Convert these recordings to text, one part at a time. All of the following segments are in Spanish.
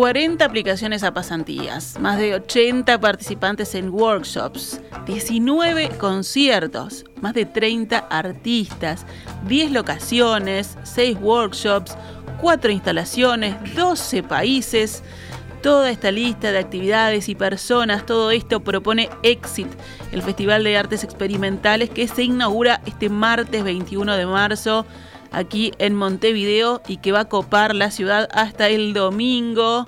40 aplicaciones a pasantías, más de 80 participantes en workshops, 19 conciertos, más de 30 artistas, 10 locaciones, 6 workshops, 4 instalaciones, 12 países. Toda esta lista de actividades y personas, todo esto propone Exit, el Festival de Artes Experimentales que se inaugura este martes 21 de marzo aquí en Montevideo y que va a copar la ciudad hasta el domingo.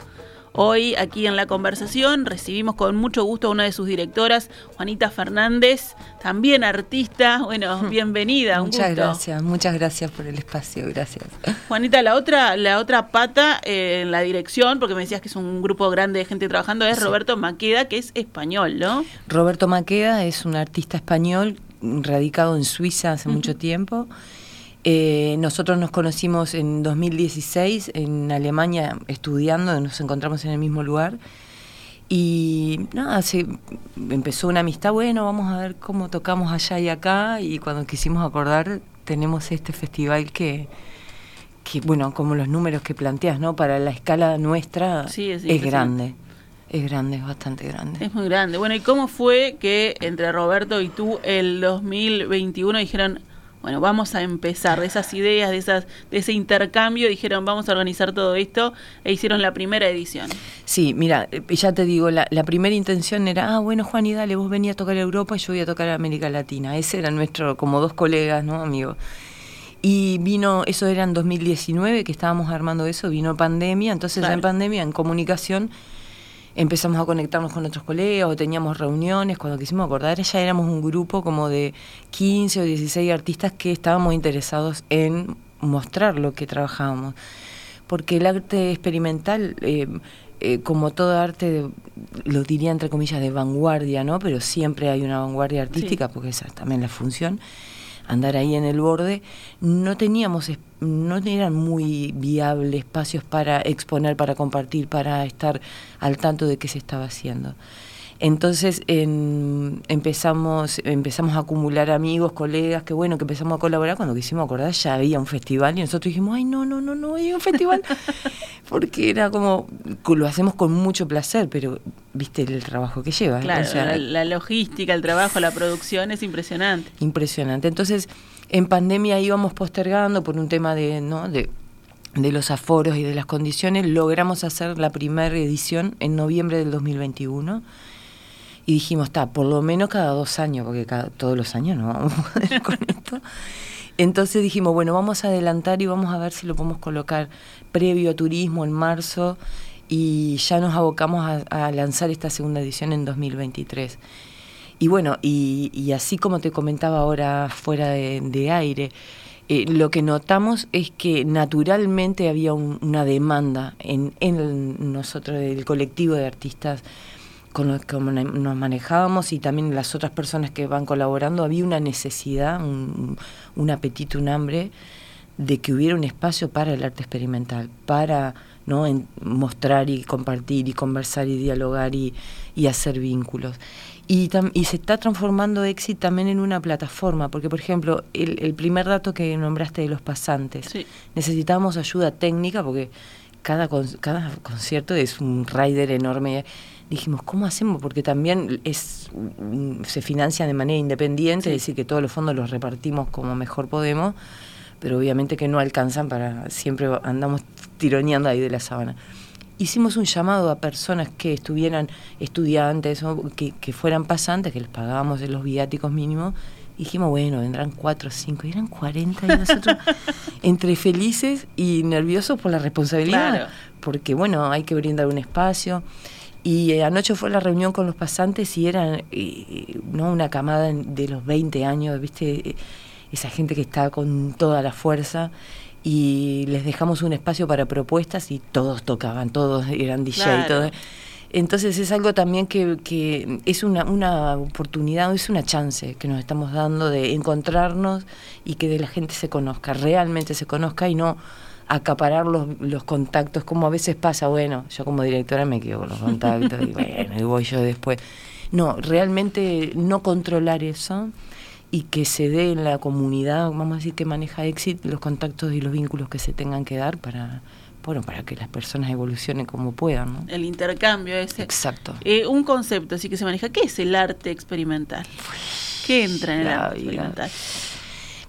Hoy aquí en la conversación recibimos con mucho gusto a una de sus directoras, Juanita Fernández, también artista. Bueno, bienvenida. Un muchas gusto. gracias, muchas gracias por el espacio, gracias. Juanita, la otra, la otra pata eh, en la dirección, porque me decías que es un grupo grande de gente trabajando, es Sí. Roberto Maqueda, que es español, ¿no? Roberto Maqueda es un artista español radicado en Suiza hace mucho tiempo. Eh, nosotros nos conocimos en 2016 en Alemania estudiando, nos encontramos en el mismo lugar. Y nada, se empezó una amistad, bueno, vamos a ver cómo tocamos allá y acá. Y cuando quisimos acordar, tenemos este festival que, que bueno, como los números que planteas, ¿no? Para la escala nuestra Sí, es es, grande. Es grande, es bastante grande. Es muy grande. Bueno, ¿y cómo fue que entre Roberto y tú el 2021 dijeron, bueno, vamos a empezar de esas ideas, de esas de ese intercambio, dijeron, vamos a organizar todo esto e hicieron la primera edición? Sí, mira, eh, ya te digo, la, la primera intención era, ah, bueno, Juan, y dale, vos venís a tocar Europa y yo voy a tocar América Latina. Ese era nuestro, como dos colegas, ¿no, amigo? Y vino, eso era en 2019 que estábamos armando eso, vino pandemia, entonces Claro. en pandemia, en comunicación, empezamos a conectarnos con otros colegas o teníamos reuniones, cuando quisimos acordar ya éramos un grupo como de 15 o 16 artistas que estábamos interesados en mostrar lo que trabajábamos. Porque el arte experimental, eh, eh, como todo arte, de- lo diría entre comillas, de vanguardia, ¿no? Pero siempre hay una vanguardia artística, porque esa es también la función andar ahí en el borde, no teníamos, no eran muy viables espacios para exponer, para compartir, para estar al tanto de qué se estaba haciendo. Entonces en- empezamos, empezamos a acumular amigos, colegas, que bueno, que empezamos a colaborar. Cuando quisimos acordar ya había un festival y nosotros dijimos, ay, no, no, no, no, hay un festival. Porque era como, lo hacemos con mucho placer, pero viste el trabajo que lleva. Claro, O sea, la, la logística, el trabajo, la producción es impresionante. Impresionante. Entonces, en pandemia íbamos postergando por un tema de, ¿no? de, de los aforos y de las condiciones. Logramos hacer la primera edición en noviembre del 2021. Y dijimos, está, por lo menos cada dos años, porque cada, todos los años no vamos a poder con esto. Entonces dijimos, bueno, vamos a adelantar y vamos a ver si lo podemos colocar previo a turismo en marzo y ya nos abocamos a, a lanzar esta segunda edición en 2023. Y bueno, y, y así como te comentaba ahora fuera de, de aire, eh, lo que notamos es que naturalmente había un- una demanda en, en nosotros, el colectivo de artistas con los que nos manejábamos y también las otras personas que van colaborando, había una necesidad, un, un apetito, un hambre de que hubiera un espacio para el arte experimental, para no En- mostrar y compartir y conversar y dialogar y, y hacer vínculos. Y, tam- y se está transformando Exit también en una plataforma, porque por ejemplo, el, el primer dato que nombraste de los pasantes, Sí. necesitábamos ayuda técnica porque cada, cada concierto es un rider enorme. Dijimos, ¿cómo hacemos? Porque también es mm, se financia de manera independiente, Sí. es decir, que todos los fondos los repartimos como mejor podemos, pero obviamente que no alcanzan para, siempre andamos tironeando ahí de la sábana. Hicimos un llamado a personas que estuvieran estudiantes o que, que fueran pasantes, que les pagábamos los viáticos mínimos, dijimos, bueno, vendrán cuatro o cinco, y eran 40 y nosotros entre felices y nerviosos por la responsabilidad, Claro. porque bueno, hay que brindar un espacio. Y eh, anoche fue la reunión con los pasantes y eran eh, no una camada de los 20 años, ¿viste? Eh, Esa gente que está con toda la fuerza y les dejamos un espacio para propuestas y todos tocaban, todos eran DJ, Claro. todo. Entonces es algo también que, es una, una oportunidad, es una chance que nos estamos dando de encontrarnos y que de la gente se conozca, realmente se conozca y no acaparar los, los contactos, como a veces pasa, bueno, yo como directora me quedo con los contactos y bueno, y voy yo después. No, realmente no controlar eso y que se dé en la comunidad, vamos a decir, que maneja Exit, los contactos y los vínculos que se tengan que dar para, bueno, para que las personas evolucionen como puedan. ¿no? El intercambio ese. Exacto. Eh, un concepto así que se maneja. ¿Qué es el arte experimental? ¿Qué entra en el arte experimental?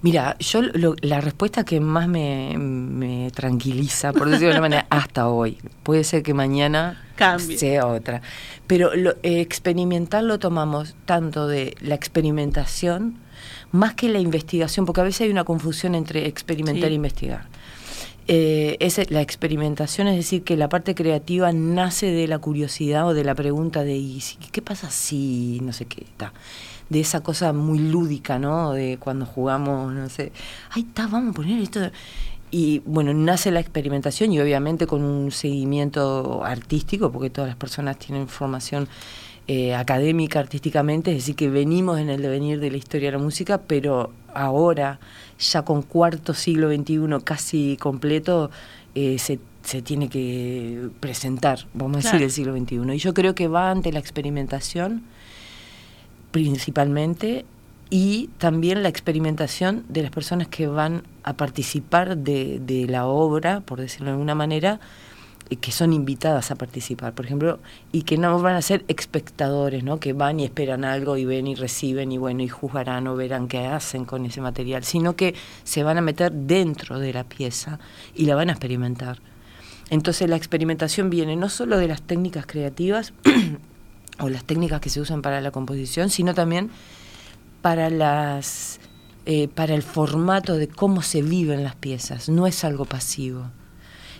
Mira, yo lo- la respuesta que más me, me tranquiliza, por decirlo de una manera, hasta hoy, puede ser que mañana Cambie. sea otra, pero lo, eh, experimental lo tomamos tanto de la experimentación más que la investigación, porque a veces hay una confusión entre experimentar Sí. e investigar. Eh, es la experimentación, es decir, que la parte creativa nace de la curiosidad o de la pregunta de ¿y qué pasa si no sé qué está? De esa cosa muy lúdica, ¿no? De cuando jugamos, no sé, ay, está, vamos a poner esto. Y bueno, nace la experimentación y obviamente con un seguimiento artístico, porque todas las personas tienen formación eh, académica artísticamente, es decir, que venimos en el devenir de la historia de la música, pero ahora, ya con cuarto siglo XXI casi completo, eh, se, se tiene que presentar, vamos a decir, el siglo XXI. Y yo creo que va ante la experimentación principalmente y también la experimentación de las personas que van a participar de, de la obra, por decirlo de alguna manera, que son invitadas a participar, por ejemplo, y que no van a ser espectadores, ¿no? que van y esperan algo y ven y reciben y bueno, y juzgarán o verán qué hacen con ese material, sino que se van a meter dentro de la pieza y la van a experimentar. Entonces la experimentación viene no solo de las técnicas creativas o las técnicas que se usan para la composición, sino también para las eh, para el formato de cómo se viven las piezas. No es algo pasivo.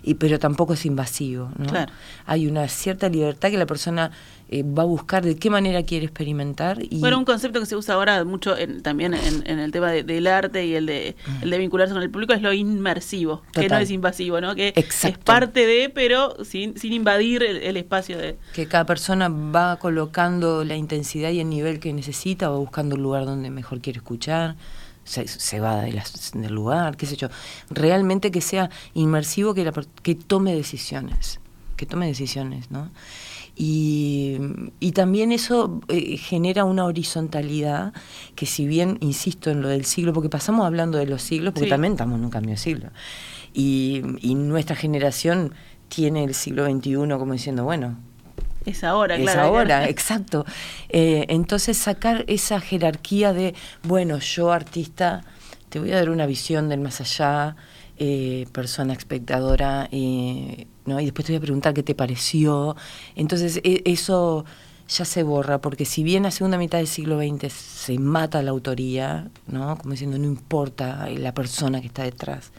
Y, pero tampoco es invasivo. ¿no? Claro. Hay una cierta libertad que la persona eh, va a buscar de qué manera quiere experimentar. Y, Bueno, un concepto que se usa ahora mucho en- también en, en el tema de- del arte y el de, el de vincularse con el público es lo inmersivo, que no Total. es invasivo, ¿no? Que Exacto. es parte de, pero sin, sin invadir el, el espacio de... que cada persona va colocando la intensidad y el nivel que necesita, va buscando el lugar donde mejor quiere escuchar, se, se va de las- del lugar, qué sé yo. Realmente que sea inmersivo, que, la tome decisiones, que tome decisiones, ¿no? Y, y también eso eh, genera una horizontalidad que si bien, insisto en lo del siglo, porque pasamos hablando de los siglos, porque Sí. también estamos en un cambio de siglo, y, y nuestra generación tiene el siglo XXI como diciendo, bueno, Es ahora, es claro. ahora, exacto. Eh, entonces sacar esa jerarquía de, bueno, yo artista, te voy a dar una visión del más allá, eh, persona espectadora, eh, ¿no? y después te voy a preguntar qué te pareció. Entonces e- eso ya se borra, porque si bien a segunda mitad del siglo XX se mata la autoría, ¿no? como diciendo, no importa la persona que está detrás.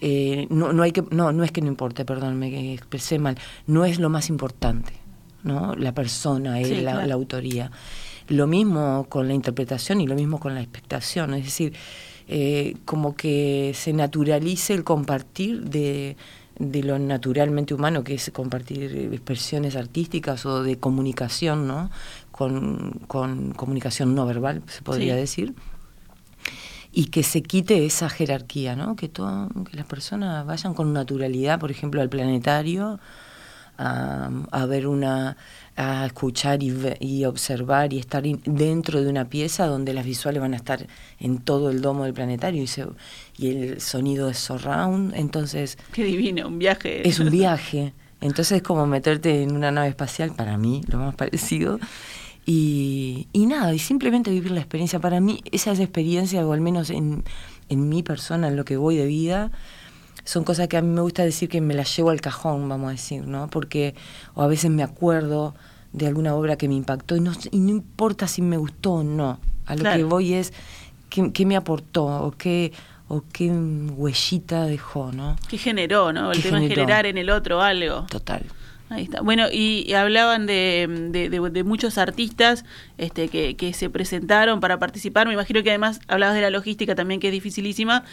Eh, no, no hay que no no es que no importe perdón me expresé mal no es lo más importante no la persona Sí, eh, la, claro. la autoría lo mismo con la interpretación y lo mismo con la expectación es decir eh, como que se naturalice el compartir de de lo naturalmente humano que es compartir expresiones artísticas o de comunicación no con, con comunicación no verbal se podría Sí. decir y que se quite esa jerarquía, ¿no? Que, todo, que las personas vayan con naturalidad, por ejemplo, al planetario, a, a ver una, a escuchar y, y observar y estar in- dentro de una pieza donde las visuales van a estar en todo el domo del planetario y, se- y el sonido es surround, entonces Qué divino, un viaje. es un viaje. Entonces es como meterte en una nave espacial, para mí, lo más parecido. Y, y nada, y simplemente vivir la experiencia. Para mí, esas experiencias, o al menos en, en mi persona, en lo que voy de vida, son cosas que a mí me gusta decir que me las llevo al cajón, vamos a decir, ¿no? Porque o a veces me acuerdo de alguna obra que me impactó y no, y no importa si me gustó o no. A lo Claro. que voy es qué, qué me aportó o qué, o qué huellita dejó, ¿no? ¿Qué generó, no? El ¿Qué tema de generó? generar en el otro algo. Total. Ahí está. Bueno, y, hablaban de, de, muchos artistas este, que, que, se presentaron para participar. Me imagino que además hablabas de la logística también, que es dificilísima,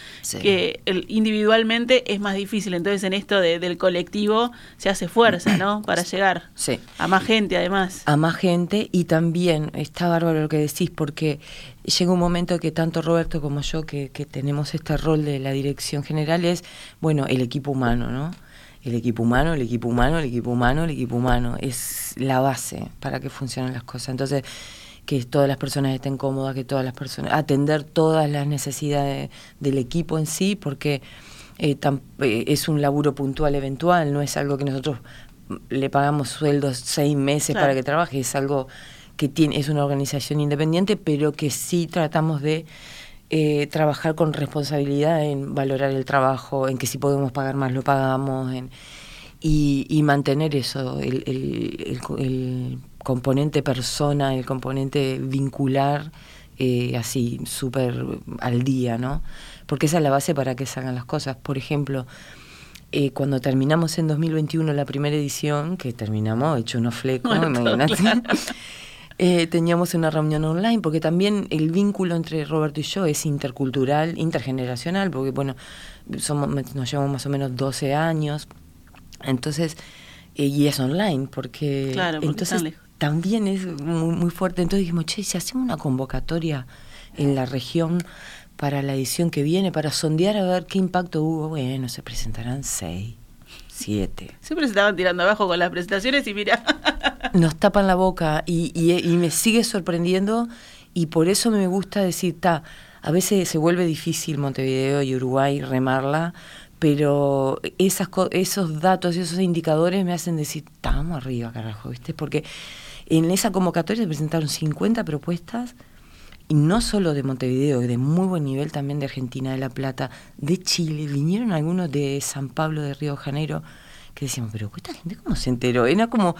que el, individualmente es más difícil. Entonces, en esto del colectivo se hace fuerza, ¿no? Para llegar sí. a más gente, además. A más gente, y también está bárbaro lo que decís, porque llega un momento que tanto Roberto como yo, que, que tenemos este rol de la dirección general, es, bueno, el equipo humano, ¿no? El equipo humano, el equipo humano, el equipo humano, el equipo humano. Es la base para que funcionen las cosas. Entonces, que todas las personas estén cómodas, que todas las personas, atender todas las necesidades del equipo en sí, porque eh, eh, es un laburo puntual eventual, no es algo que nosotros le pagamos sueldos seis meses para que trabaje, es algo que tiene, es una organización independiente, pero que sí tratamos de eh, trabajar con responsabilidad en valorar el trabajo, en que si podemos pagar más lo pagamos, en, y, mantener eso, el, el, componente persona, el componente vincular, eh, así súper al día, ¿no? Porque esa es la base para que salgan las cosas. Por ejemplo, eh, cuando terminamos en 2021 la primera edición, que terminamos hecho unos flecos, imagínate. Eh, teníamos una reunión online, porque también el vínculo entre Roberto y yo es intercultural, intergeneracional, porque bueno, somos, nos llevamos más o menos 12 años, entonces, eh, y es online, porque, entonces también es muy, muy, fuerte. Entonces dijimos, che, si hacemos una convocatoria en la región para la edición que viene, para sondear a ver qué impacto hubo, bueno, se presentarán seis Siempre se estaban tirando abajo con las presentaciones y mira. Nos tapan la boca y, y, me sigue sorprendiendo y por eso me gusta decir, ta, a veces se vuelve difícil Montevideo y Uruguay remarla, pero esas, esos datos, esos indicadores me hacen decir, estamos arriba, carajo, ¿viste? Porque en esa convocatoria se presentaron 50 propuestas y no solo de Montevideo, de muy buen nivel también de Argentina, de La Plata, de Chile, vinieron algunos de San Pablo, de Río de Janeiro, que decíamos, pero esta gente cómo se enteró, era como...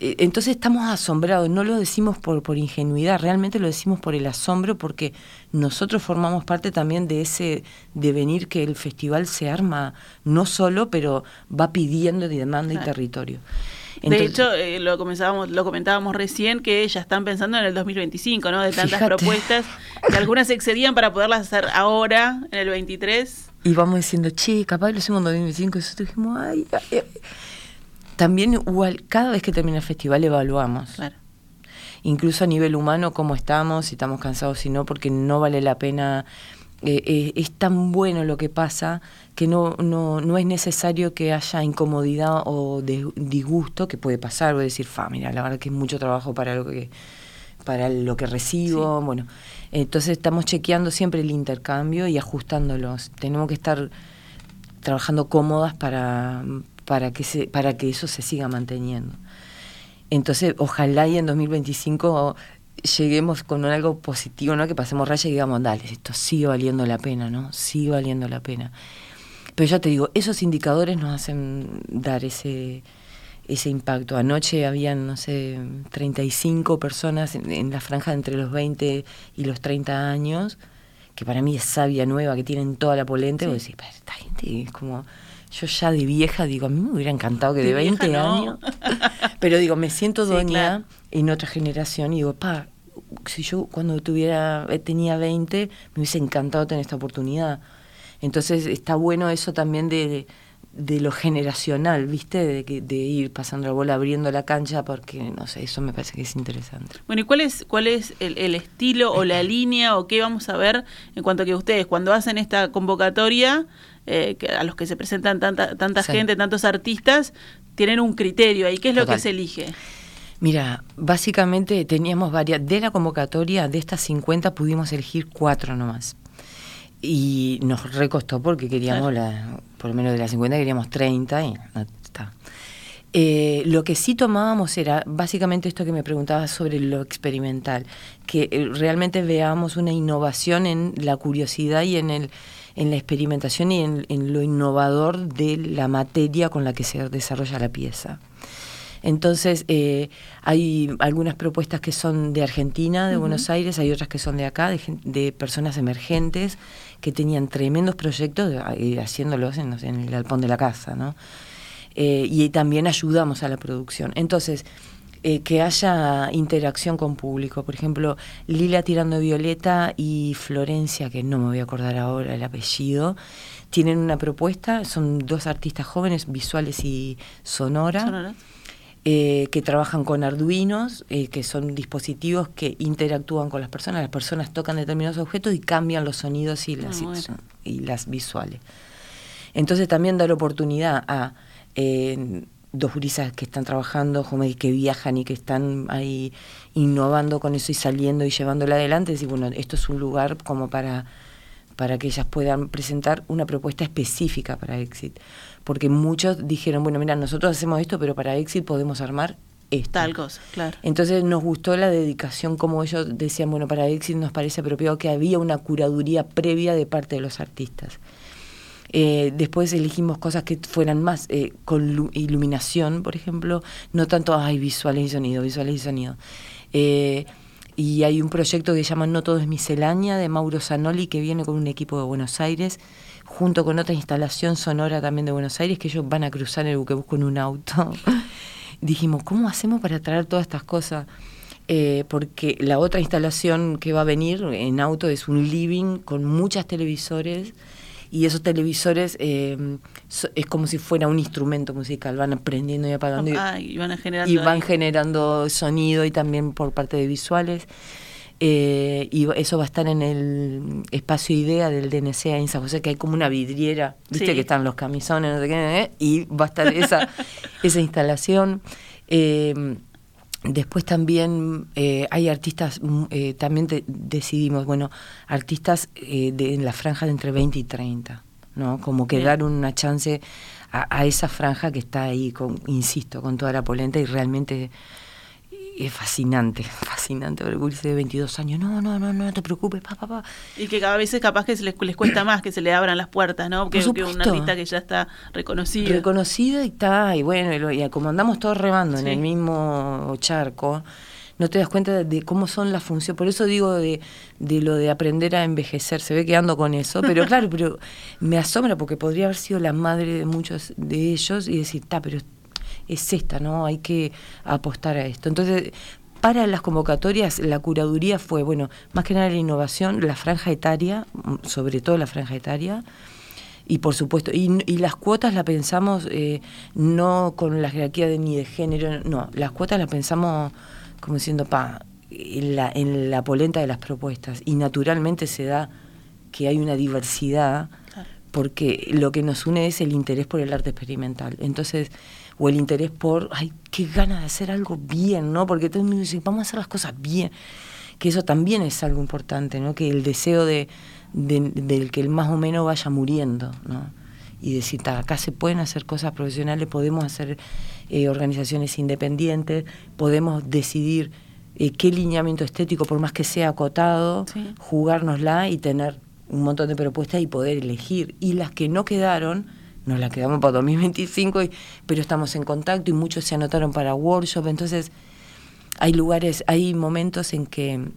Eh, entonces estamos asombrados, no lo decimos por, por ingenuidad, realmente lo decimos por el asombro, porque nosotros formamos parte también de ese devenir que el festival se arma, no solo, pero va pidiendo de demanda y territorio. De hecho, eh, lo, comenzábamos, lo comentábamos recién que ya están pensando en el 2025, ¿no? De tantas propuestas, que algunas se excedían para poderlas hacer ahora, en el 23. Y vamos diciendo, che, capaz lo hacemos en 2025, y nosotros dijimos, ay, ay, También igual, cada vez que termina el festival evaluamos. Claro. Incluso a nivel humano, cómo estamos, si estamos cansados, si no, porque no vale la pena eh, eh, es tan bueno lo que pasa que no, no, no es necesario que haya incomodidad o disgusto, que puede pasar, o decir, fa, mira, la verdad que es mucho trabajo para lo que para lo que recibo, bueno, entonces estamos chequeando siempre el intercambio y ajustándolos. Tenemos que estar trabajando cómodas para, para, que, se, para que eso se siga manteniendo. Entonces, ojalá y en 2025 lleguemos con algo positivo, ¿no? Que pasemos raya y digamos, dale, esto sigue valiendo la pena, ¿no? Sigue valiendo la pena. Pero ya te digo, esos indicadores nos hacen dar ese, ese impacto. Anoche habían, no sé, 35 personas en, la franja entre los 20 y los 30 años, que para mí es sabia nueva, que tienen toda la polenta, y vos decís, esta gente es como... Yo ya de vieja digo, a mí me hubiera encantado que de, 20 años, pero digo, me siento doña en otra generación y digo, pa, si yo cuando tuviera eh, tenía 20 me hubiese encantado tener esta oportunidad. Entonces está bueno eso también de, de lo generacional, ¿viste? De, de, ir pasando la bola, abriendo la cancha, porque, no sé, eso me parece que es interesante. Bueno, ¿y cuál es, cuál es el, estilo o la línea o qué vamos a ver en cuanto a que ustedes, cuando hacen esta convocatoria, eh, a los que se presentan tanta, tanta gente, tantos artistas, tienen un criterio ahí? ¿Qué es lo que se elige? Mira, básicamente teníamos varias, de la convocatoria, de estas 50 pudimos elegir cuatro nomás. Y nos recostó porque queríamos, la, por lo menos de las 50 queríamos 30 y no está. Eh, lo que sí tomábamos era básicamente esto que me preguntabas sobre lo experimental, que eh, realmente veamos una innovación en la curiosidad y en, el, en la experimentación y en, en lo innovador de la materia con la que se desarrolla la pieza. Entonces, eh, hay algunas propuestas que son de Argentina, de Buenos Aires, hay otras que son de acá, de, personas emergentes que tenían tremendos proyectos eh, haciéndolos en, el galpón de la casa, ¿no? eh, y también ayudamos a la producción. Entonces, eh, que haya interacción con público. Por ejemplo, Lila Tirando Violeta y Florencia, que no me voy a acordar ahora el apellido, tienen una propuesta, son dos artistas jóvenes, visuales y sonora. Eh, que trabajan con arduinos, eh, que son dispositivos que interactúan con las personas. Las personas tocan determinados objetos y cambian los sonidos y las, ah, y las visuales. Entonces también dar oportunidad a eh, dos gurisas que están trabajando, que viajan y que están ahí innovando con eso y saliendo y llevándolo adelante. Decir, bueno, esto es un lugar como para, para que ellas puedan presentar una propuesta específica para Exit porque muchos dijeron, bueno, mira, nosotros hacemos esto, pero para Exit podemos armar esto. Tal cosa, claro. Entonces nos gustó la dedicación, como ellos decían, bueno, para Exit nos parece apropiado que había una curaduría previa de parte de los artistas. Eh, después elegimos cosas que fueran más eh, con iluminación, por ejemplo, no tanto, ay, visuales y sonido, visuales y sonido. Eh, y hay un proyecto que se llama No Todo es Miscelánea de Mauro Zanoli que viene con un equipo de Buenos Aires junto con otra instalación sonora también de Buenos Aires, que ellos van a cruzar el buquebus en un auto. Dijimos, ¿cómo hacemos para traer todas estas cosas? Eh, porque la otra instalación que va a venir en auto es un living con muchas televisores y esos televisores eh, es como si fuera un instrumento musical, van aprendiendo y apagando y, van, generando y van generando sonido y también por parte de visuales. Eh, y eso va a estar en el espacio IDEA del DNC en San José, que hay como una vidriera, viste que están los camisones, no sé qué, ¿eh? y va a estar esa, esa instalación. Eh, después también hay artistas, mm, también decidimos, bueno, artistas de, en la franja de entre 20 y 30, ¿no? Como que dar una chance a, a, esa franja que está ahí, con, insisto, con toda la polenta y realmente es fascinante, fascinante ver Gulse de 22 años. No, no, no, no te preocupes, papá, papá. Y que cada vez es capaz que les, les cuesta más que se le abran las puertas, ¿no? Que, que un artista que ya está reconocido. Reconocido y está, y bueno, y, como andamos todos remando en el mismo charco, no te das cuenta de, cómo son las funciones. Por eso digo de, de, lo de aprender a envejecer. Se ve que ando con eso, pero claro, pero me asombra porque podría haber sido la madre de muchos de ellos y decir, está, pero es esta, ¿no? Hay que apostar a esto. Entonces, para las convocatorias, la curaduría fue, bueno, más que nada la innovación, la franja etaria, sobre todo la franja etaria, y por supuesto, y, las cuotas las pensamos eh, no con la jerarquía de, ni de género, no, las cuotas las pensamos como diciendo, pa, en la, en la polenta de las propuestas, y naturalmente se da que hay una diversidad, porque lo que nos une es el interés por el arte experimental. Entonces, o el interés por, ay, qué ganas de hacer algo bien, ¿no? Porque todo el mundo dice, vamos a hacer las cosas bien. Que eso también es algo importante, ¿no? Que el deseo de, del que el más o menos vaya muriendo, ¿no? Y decir, acá se pueden hacer cosas profesionales, podemos hacer eh, organizaciones independientes, podemos decidir eh, qué lineamiento estético, por más que sea acotado, jugárnosla y tener un montón de propuestas y poder elegir. Y las que no quedaron, nos la quedamos para 2025, y, pero estamos en contacto y muchos se anotaron para workshop, entonces hay lugares, hay momentos en que,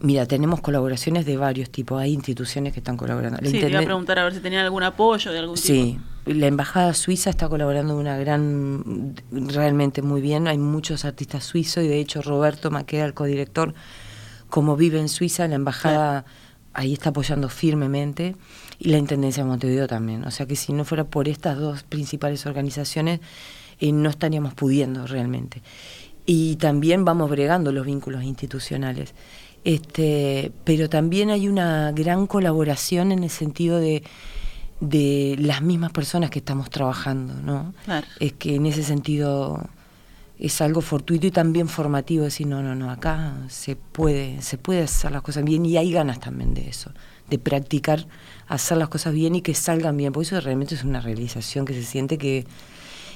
mira, tenemos colaboraciones de varios tipos, hay instituciones que están colaborando. sí, te iba a preguntar a ver si tenían algún apoyo de algún tipo. Sí, la Embajada Suiza está colaborando una gran, realmente muy bien, hay muchos artistas suizos y de hecho Roberto Maqueda, el codirector, como vive en Suiza, la Embajada ahí está apoyando firmemente y la Intendencia de Montevideo también. O sea que si no fuera por estas dos principales organizaciones, eh, no estaríamos pudiendo realmente. Y también vamos bregando los vínculos institucionales. Este, pero también hay una gran colaboración en el sentido de, de las mismas personas que estamos trabajando, ¿no? Es que en ese sentido es algo fortuito y también formativo decir no no no acá se puede se puede hacer las cosas bien y hay ganas también de eso de practicar hacer las cosas bien y que salgan bien, porque eso realmente es una realización que se siente que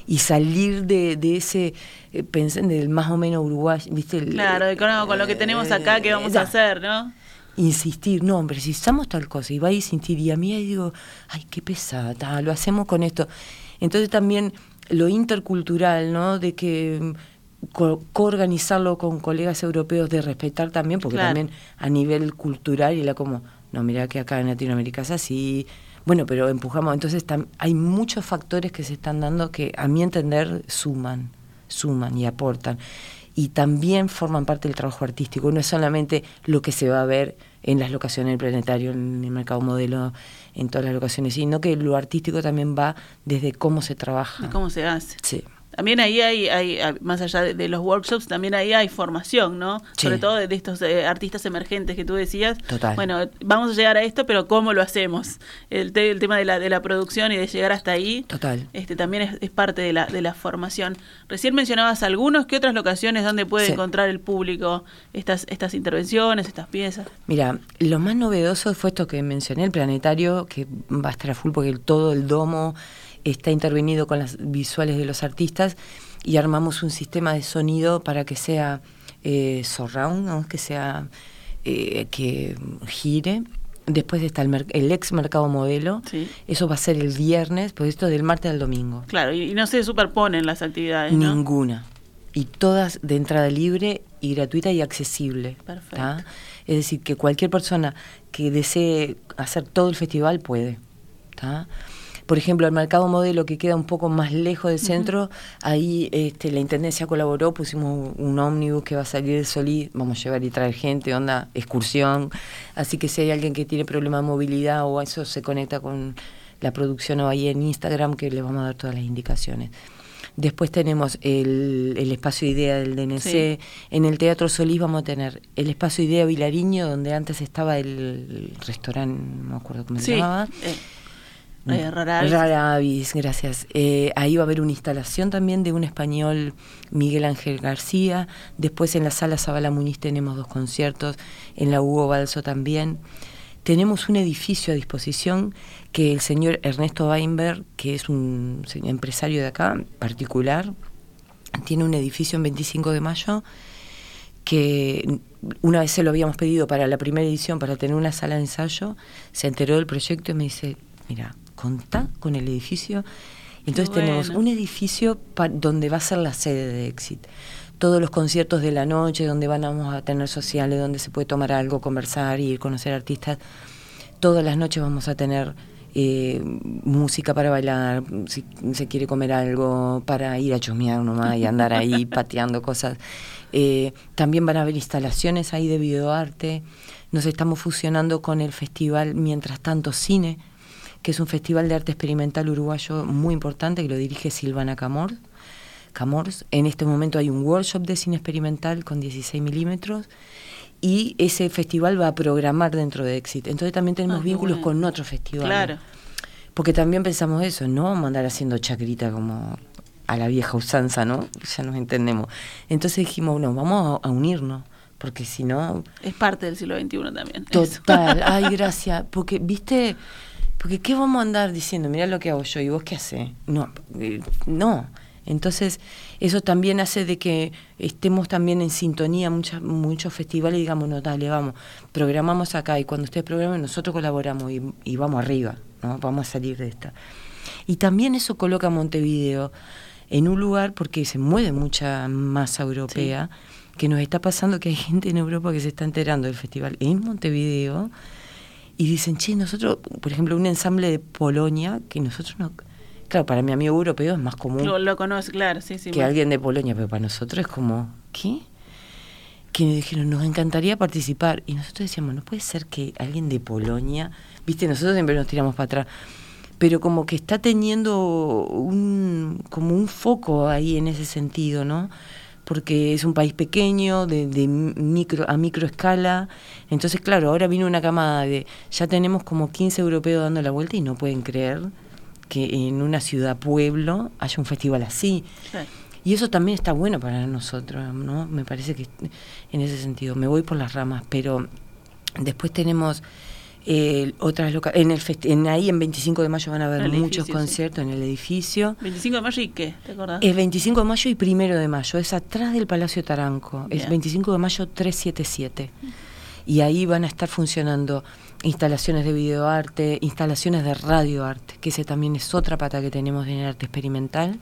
y salir de, de ese eh, pensé del más o menos Uruguay, ¿viste? claro, con, lo que tenemos acá, ¿qué vamos a hacer, no? Insistir, no, hombre, si estamos tal cosa, y va a insistir, y a mí ahí digo, ay, qué pesada, lo hacemos con esto. Entonces también lo intercultural, ¿no? De que mm, coorganizarlo con colegas europeos, de respetar también, porque también a nivel cultural y la como no, mira que acá en Latinoamérica es así, Bueno, pero empujamos, entonces hay muchos factores que se están dando que a mi entender suman, suman y aportan. Y también forman parte del trabajo artístico, no es solamente lo que se va a ver en las locaciones del planetario, en el mercado modelo, en todas las locaciones, sino que lo artístico también va desde cómo se trabaja. Y cómo se hace. Sí. También ahí hay, hay más allá de, los workshops, también ahí hay formación, ¿no? Sobre todo de, estos eh, artistas emergentes que tú decías. Total. Bueno, vamos a llegar a esto, pero ¿cómo lo hacemos? El, el tema de la, de la producción y de llegar hasta ahí. Total. Este también es, parte de la, de la formación. Recién mencionabas algunos, ¿qué otras locaciones donde puede encontrar el público estas, estas intervenciones, estas piezas? Mira, lo más novedoso fue esto que mencioné, el planetario, que va a estar a full porque todo el domo está intervenido con las visuales de los artistas y armamos un sistema de sonido para que sea eh, surround, que sea eh, que gire. Después está el, el ex mercado modelo. Eso va a ser el viernes, pues esto es del martes al domingo. Claro, y, no se superponen las actividades. Ninguna. Y todas de entrada libre y gratuita y accesible. Perfecto. Es decir, que cualquier persona que desee hacer todo el festival puede. ¿está? Por ejemplo, el mercado modelo que queda un poco más lejos del centro, ahí este, la Intendencia colaboró, pusimos un ómnibus que va a salir de Solí, vamos a llevar y traer gente, onda, excursión. Así que si hay alguien que tiene problema de movilidad o eso se conecta con la producción o ahí en Instagram que le vamos a dar todas las indicaciones. Después tenemos el, espacio Idea del DNC. En el Teatro Solís vamos a tener el espacio Idea Vilariño, donde antes estaba el, restaurante, no me acuerdo cómo se llamaba. Eh, eh, Raravis. gracias. Eh, ahí va a haber una instalación también de un español, Miguel Ángel García. Después en la sala Zabala Muñiz tenemos dos conciertos, en la Hugo Balso también. Tenemos un edificio a disposición que el señor Ernesto Weinberg, que es un empresario de acá, particular, tiene un edificio en 25 de mayo que una vez se lo habíamos pedido para la primera edición, para tener una sala de ensayo, se enteró del proyecto y me dice, mira, contá con el edificio. Entonces tenemos un edificio donde va a ser la sede de Exit. Todos los conciertos de la noche, donde vamos a tener sociales, donde se puede tomar algo, conversar, ir, conocer artistas. Todas las noches vamos a tener eh, música para bailar, si se quiere comer algo, para ir a chusmear nomás y andar ahí pateando cosas. Eh, también van a haber instalaciones ahí de videoarte. Nos estamos fusionando con el festival Mientras tanto Cine, que es un festival de arte experimental uruguayo muy importante que lo dirige Silvana Camor. Camors. En este momento hay un workshop de cine experimental con 16 milímetros y ese festival va a programar dentro de Exit. Entonces también tenemos ah, vínculos con otros festivales. Claro. Porque también pensamos eso, no vamos a andar haciendo chacrita como a la vieja usanza, ¿no? Ya nos entendemos. Entonces dijimos, no, vamos a, unirnos, porque si no... Es parte del siglo XXI también. Total, ay, gracias. Porque, viste, porque ¿qué vamos a andar diciendo? Mira lo que hago yo y vos qué haces. No, eh, no. Entonces, eso también hace de que estemos también en sintonía muchas, muchos festivales y digamos, no, dale, vamos, programamos acá y cuando ustedes programen nosotros colaboramos y, vamos arriba, ¿no? Vamos a salir de esta. Y también eso coloca a Montevideo en un lugar porque se mueve mucha masa europea, que nos está pasando que hay gente en Europa que se está enterando del festival en Montevideo y dicen, che, nosotros, por ejemplo, un ensamble de Polonia, que nosotros no... Claro, para mi amigo europeo es más común. Lo, lo conoce, claro, sí, sí. Que alguien de Polonia, pero para nosotros es como, ¿qué? Que nos dijeron, nos encantaría participar. Y nosotros decíamos, no puede ser que alguien de Polonia, viste, nosotros siempre nos tiramos para atrás, pero como que está teniendo un, como un foco ahí en ese sentido, ¿no? Porque es un país pequeño, de, micro a micro escala. Entonces, claro, ahora vino una camada de, ya tenemos como 15 europeos dando la vuelta y no pueden creer que en una ciudad pueblo haya un festival así. Y eso también está bueno para nosotros, ¿no? Me parece que en ese sentido, me voy por las ramas, pero después tenemos eh, otras en el en ahí en 25 de mayo van a haber muchos conciertos en el edificio. 25 de mayo y qué, ¿te acordás? Es 25 de mayo y primero de mayo, es atrás del Palacio Taranco, es 25 de mayo 377. Y ahí van a estar funcionando instalaciones de videoarte, instalaciones de radioarte, que ese también es otra pata que tenemos en el arte experimental.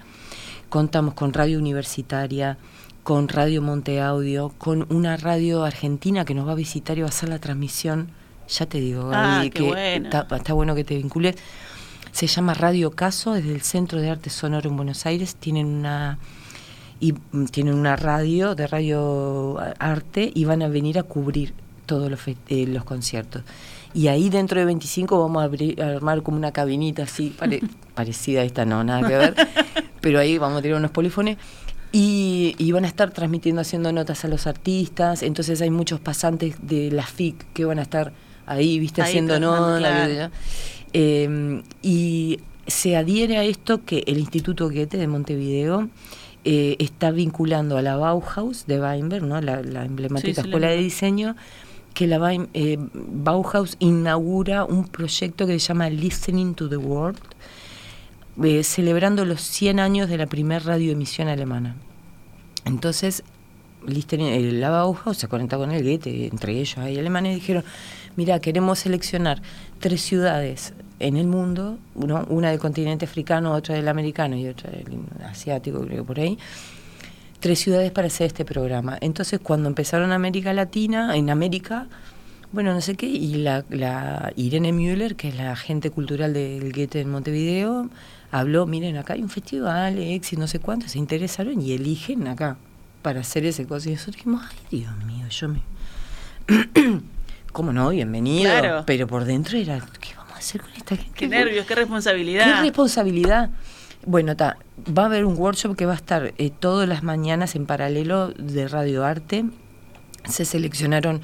Contamos con radio universitaria, con Radio Monte Audio, con una radio argentina que nos va a visitar y va a hacer la transmisión Ya te digo, Ah, Gaby, que bueno. está, está bueno que te vincules. Se llama Radio Caso, es del Centro de Arte Sonoro en Buenos Aires. Tienen una y mm, tienen una radio de radio arte y van a venir a cubrir todos los, eh, los conciertos. Y ahí dentro de 25 vamos a, abrir- a armar como una cabinita así, pare- parecida a esta, no, nada que ver, pero ahí vamos a tener unos polifones. Y, y van a estar transmitiendo, haciendo notas a los artistas. Entonces hay muchos pasantes de la FIC que van a estar ahí, viste, Ahí haciendo claro. sé yo. Eh, y se adhiere a esto que el Instituto Goethe de Montevideo eh, está vinculando a la Bauhaus de Weinberg, ¿no? la, la emblemática Sí, sí, la escuela de diseño, que la eh, Bauhaus inaugura un proyecto que se llama Listening to the World, eh, celebrando los 100 años de la primera radioemisión alemana. Entonces, Listening, la Bauhaus se conecta con el Goethe, entre ellos hay alemanes, y dijeron, mira, queremos seleccionar tres ciudades en el mundo, una del continente africano, otra del americano y otra del asiático, creo por ahí, tres ciudades para hacer este programa. Entonces, cuando empezaron América Latina, en América, bueno, no sé qué, y la, Irene Müller, que es la agente cultural del Goethe en Montevideo, habló, miren, acá hay un festival, Exit, no sé cuánto, se interesaron y eligen acá para hacer ese cosa. Y nosotros dijimos, ay, Dios mío, yo me... ¿Cómo no? Bienvenido. Claro. Pero por dentro era, ¿qué vamos a hacer con esta gente? Qué nervios, qué ¿Qué responsabilidad. responsabilidad? Bueno, ta, va a haber un workshop que va a estar eh, todas las mañanas en paralelo de Radio Arte. Se seleccionaron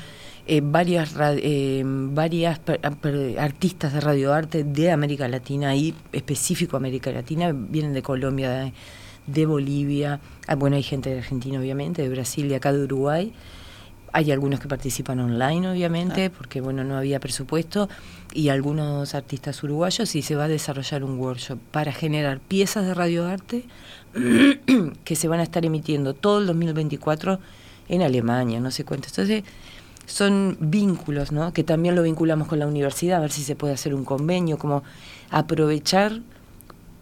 eh, varias, eh, varias per- per- artistas de Radio Arte de América Latina y específico América Latina. Vienen de Colombia, de, de Bolivia. Ah, bueno, hay gente de Argentina, obviamente, de Brasil y acá de Uruguay. Hay algunos que participan online, obviamente, porque bueno, no había presupuesto, y algunos artistas uruguayos, y se va a desarrollar un workshop para generar piezas de radioarte que se van a estar emitiendo todo el 2024 en Alemania, no sé cuánto. Entonces, son vínculos, ¿no? Que también lo vinculamos con la universidad, a ver si se puede hacer un convenio, como aprovechar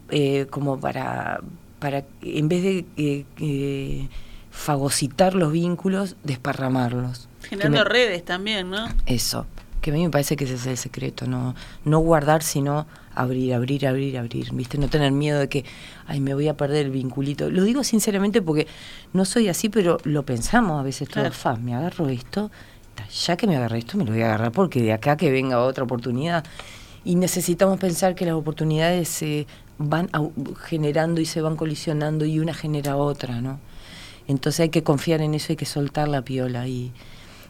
eh, como para, para, en vez de eh, eh, fagocitar los vínculos, desparramarlos. Generando me- redes también, ¿no? Eso, que a mí me parece que ese es el secreto, no, no guardar, sino abrir, abrir, abrir, abrir, ¿viste? No tener miedo de que, ay, me voy a perder el vinculito. Lo digo sinceramente porque no soy así, pero lo pensamos a veces Claro. fa, me agarro esto, ya que me agarré esto, me lo voy a agarrar porque de acá que venga otra oportunidad. Y necesitamos pensar que las oportunidades se van generando y se van colisionando y una genera otra, ¿no? Entonces hay que confiar en eso, hay que soltar la piola y,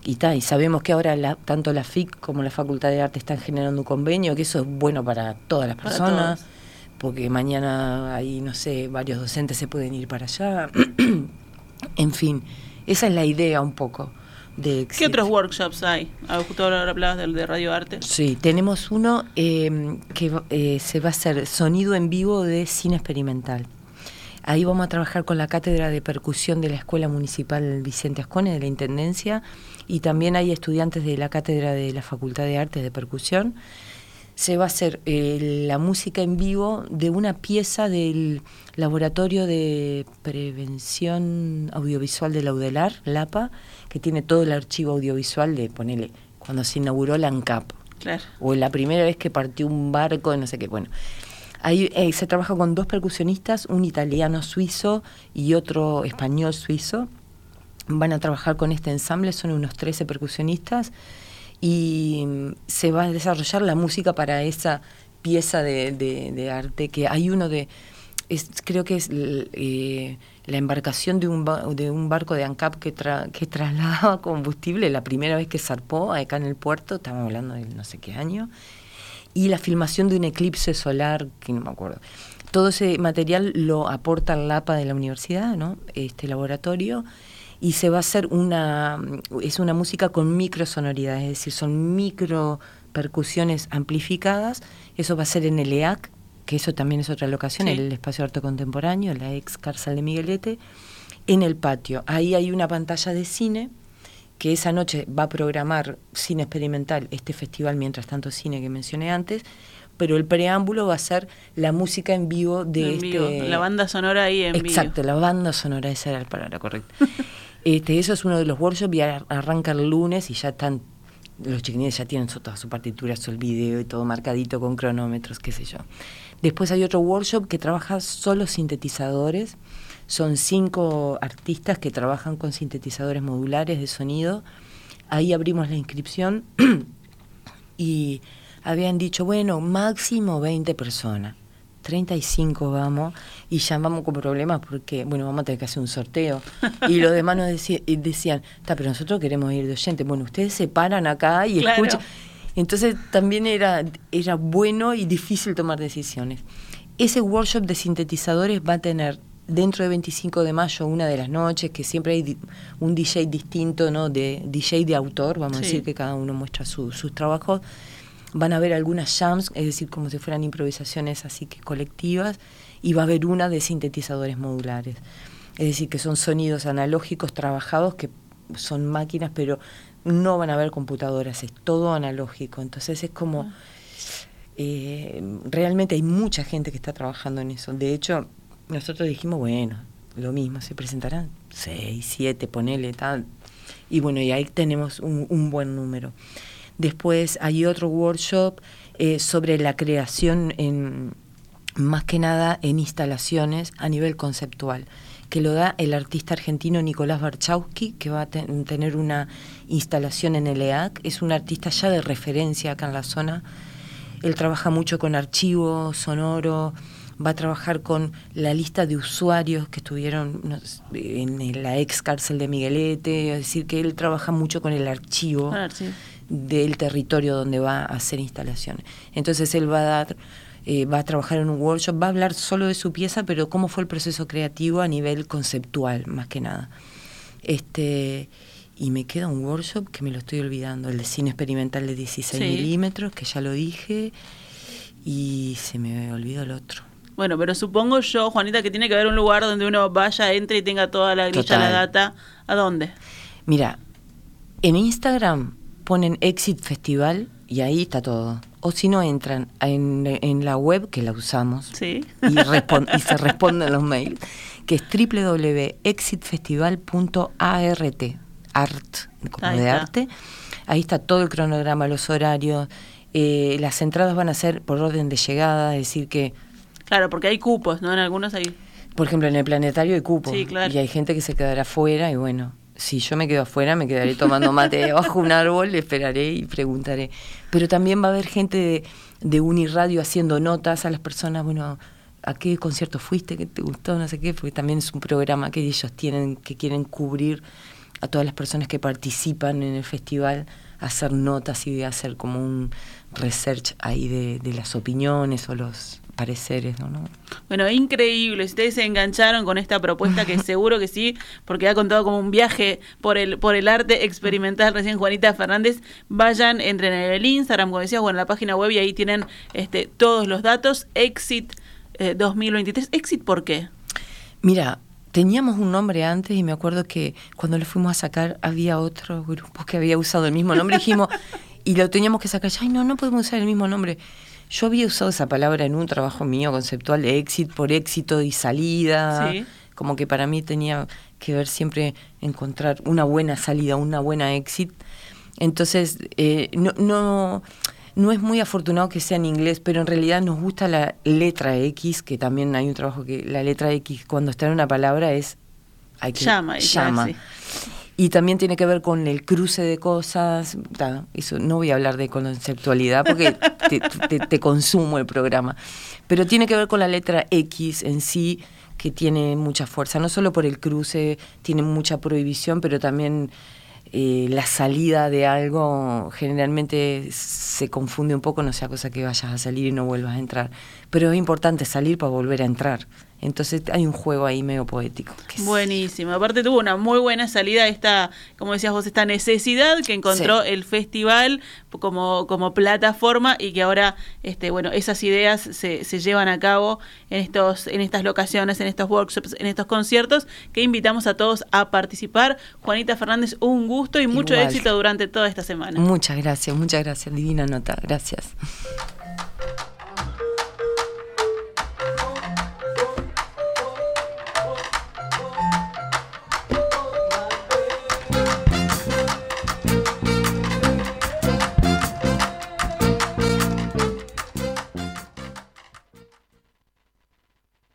y, ta, y sabemos que ahora la- tanto la FIC como la Facultad de Arte están generando un convenio, que eso es bueno para todas las personas, porque mañana ahí, no sé, varios docentes se pueden ir para allá. en fin, esa es la idea un poco. De ¿Qué otros workshops hay? Ah, Justo ahora hablabas del de Radio Arte. Sí, tenemos uno eh, que eh, se va a hacer sonido en vivo de cine experimental. Ahí vamos a trabajar con la cátedra de percusión de la Escuela Municipal Vicente Ascone, de la Intendencia, y también hay estudiantes de la cátedra de la Facultad de Artes de Percusión. Se va a hacer eh, la música en vivo de una pieza del Laboratorio de Prevención Audiovisual de la UDELAR, LAPA, que tiene todo el archivo audiovisual de, ponele, cuando se inauguró la ANCAP, Claro. o la primera vez que partió un barco no sé qué. Bueno, ahí eh, se trabaja con dos percusionistas, un italiano suizo y otro español suizo. Van a trabajar con este ensamble, son unos 13 percusionistas y mm, se va a desarrollar la música para esa pieza de, de- de arte que hay uno de es, creo que es eh, la embarcación de un, de un barco de ANCAP que, tra- que trasladaba combustible la primera vez que zarpó acá en el puerto, estamos hablando de no sé qué año, y la filmación de un eclipse solar, que no me acuerdo. Todo ese material lo aporta el LAPA de la universidad, ¿no? este laboratorio, y se va a hacer una, es una música con microsonoridades, es decir, son micro percusiones amplificadas, eso va a ser en el EAC, que eso también es otra locación, Sí. el Espacio de Arte Contemporáneo, la ex cárcel de Miguelete, en el patio. Ahí hay una pantalla de cine que esa noche va a programar cine experimental, este festival Mientras tanto cine que mencioné antes, pero el preámbulo va a ser la música en vivo de en este... vivo. La banda sonora ahí en Exacto, vivo. la banda sonora, esa era la palabra correcta. este, eso es uno de los workshops y ar- arranca el lunes y ya están los chiquinines ya tienen toda su partitura, su video y todo marcadito con cronómetros, qué sé yo. Después hay otro workshop que trabaja solo sintetizadores. Son cinco artistas que trabajan con sintetizadores modulares de sonido. Ahí abrimos la inscripción y habían dicho, bueno, máximo 20 personas. 35 vamos y ya vamos con problemas porque, bueno, vamos a tener que hacer un sorteo. Y los demás nos decían, está, pero nosotros queremos ir de oyente. Bueno, ustedes se paran acá y escuchan. Entonces también era, era bueno y difícil tomar decisiones. Ese workshop de sintetizadores va a tener dentro de 25 de mayo, una de las noches, que siempre hay un DJ distinto, ¿no? De DJ de autor, vamos a decir que cada uno muestra sus trabajos van a haber algunas jams, es decir, como si fueran improvisaciones así que colectivas, y va a haber una de sintetizadores modulares. Es decir, que son sonidos analógicos trabajados que son máquinas, pero no van a haber computadoras, es todo analógico. Entonces es como, ah. eh, realmente hay mucha gente que está trabajando en eso. De hecho, nosotros dijimos, bueno, lo mismo, se presentarán seis, siete, ponele, tal. Y bueno, y ahí tenemos un buen número. Después hay otro workshop eh, sobre la creación en más que nada en instalaciones a nivel conceptual, que lo da el artista argentino Nicolás Barchowski, que va a tener una instalación en el EAC. Es un artista ya de referencia acá en la zona. Él trabaja mucho con archivo sonoro, va a trabajar con la lista de usuarios que estuvieron en la ex cárcel de Miguelete, es decir, que él trabaja mucho con el archivo del territorio donde va a hacer instalaciones. Entonces él va a dar, eh, va a trabajar en un workshop, va a hablar solo de su pieza, pero cómo fue el proceso creativo a nivel conceptual, más que nada. Este, y me queda un workshop que me lo estoy olvidando, el de cine experimental de 16 milímetros, que ya lo dije, y se me olvidó el otro. Bueno, pero supongo yo, Juanita, que tiene que haber un lugar donde uno vaya, entre y tenga toda la grilla, la data. ¿A dónde? Mira, en Instagram ponen Exit Festival y ahí está todo. O si no, entran en, la web, que la usamos, y, y se responden los mails, que es www.exitfestival.art, art, como de arte. Ahí está todo el cronograma, los horarios. Eh, las entradas van a ser por orden de llegada, es decir que... Claro, porque hay cupos, ¿no? En algunos hay... Por ejemplo, en el planetario hay cupos. Sí, claro. Y hay gente que se quedará fuera y bueno, si yo me quedo afuera, me quedaré tomando mate bajo un árbol, esperaré y preguntaré. Pero también va a haber gente de, de Uniradio haciendo notas a las personas, bueno, ¿a qué concierto fuiste? ¿Qué te gustó? No sé qué, porque también es un programa que ellos tienen, que quieren cubrir a todas las personas que participan en el festival, hacer notas y hacer como un research ahí de, de las opiniones o los pareceres, ¿no? Bueno, increíble. Ustedes se engancharon con esta propuesta, que seguro que sí, porque ha contado como un viaje por el, por el arte experimental recién Juanita Fernández. Vayan, entren en el Instagram, como decías, o en la página web y ahí tienen este, todos los datos. Exit 2023. Eh, ¿Exit por qué? Mira, teníamos un nombre antes y me acuerdo que cuando lo fuimos a sacar había otro grupo que había usado el mismo nombre y dijimos, y lo teníamos que sacar, ay no, no podemos usar el mismo nombre. Yo había usado esa palabra en un trabajo mío conceptual de éxito por éxito y salida. Como que para mí tenía que ver siempre encontrar una buena salida, una buena éxito. Entonces, eh, no, no, no es muy afortunado que sea en inglés, pero en realidad nos gusta la letra X, que también hay un trabajo que la letra X cuando está en una palabra es... Hay que, llama. llama. Y también tiene que ver con el cruce de cosas. eso no voy a hablar de conceptualidad porque te, consumo el programa. Pero tiene que ver con la letra X en sí, que tiene mucha fuerza. No solo por el cruce, tiene mucha prohibición, pero también eh, la salida de algo generalmente se confunde un poco, no sea cosa que vayas a salir y no vuelvas a entrar. Pero es importante salir para volver a entrar. Entonces hay un juego ahí medio poético. Buenísimo. Aparte tuvo una muy buena salida esta, como decías vos, esta necesidad que encontró el festival como, como plataforma y que ahora, este, bueno, esas ideas se, se llevan a cabo en estos, en estas locaciones, en estos workshops, en estos conciertos, que invitamos a todos a participar. Juanita Fernández, un gusto y mucho éxito durante toda esta semana. Muchas gracias, muchas gracias. Divina nota. Gracias.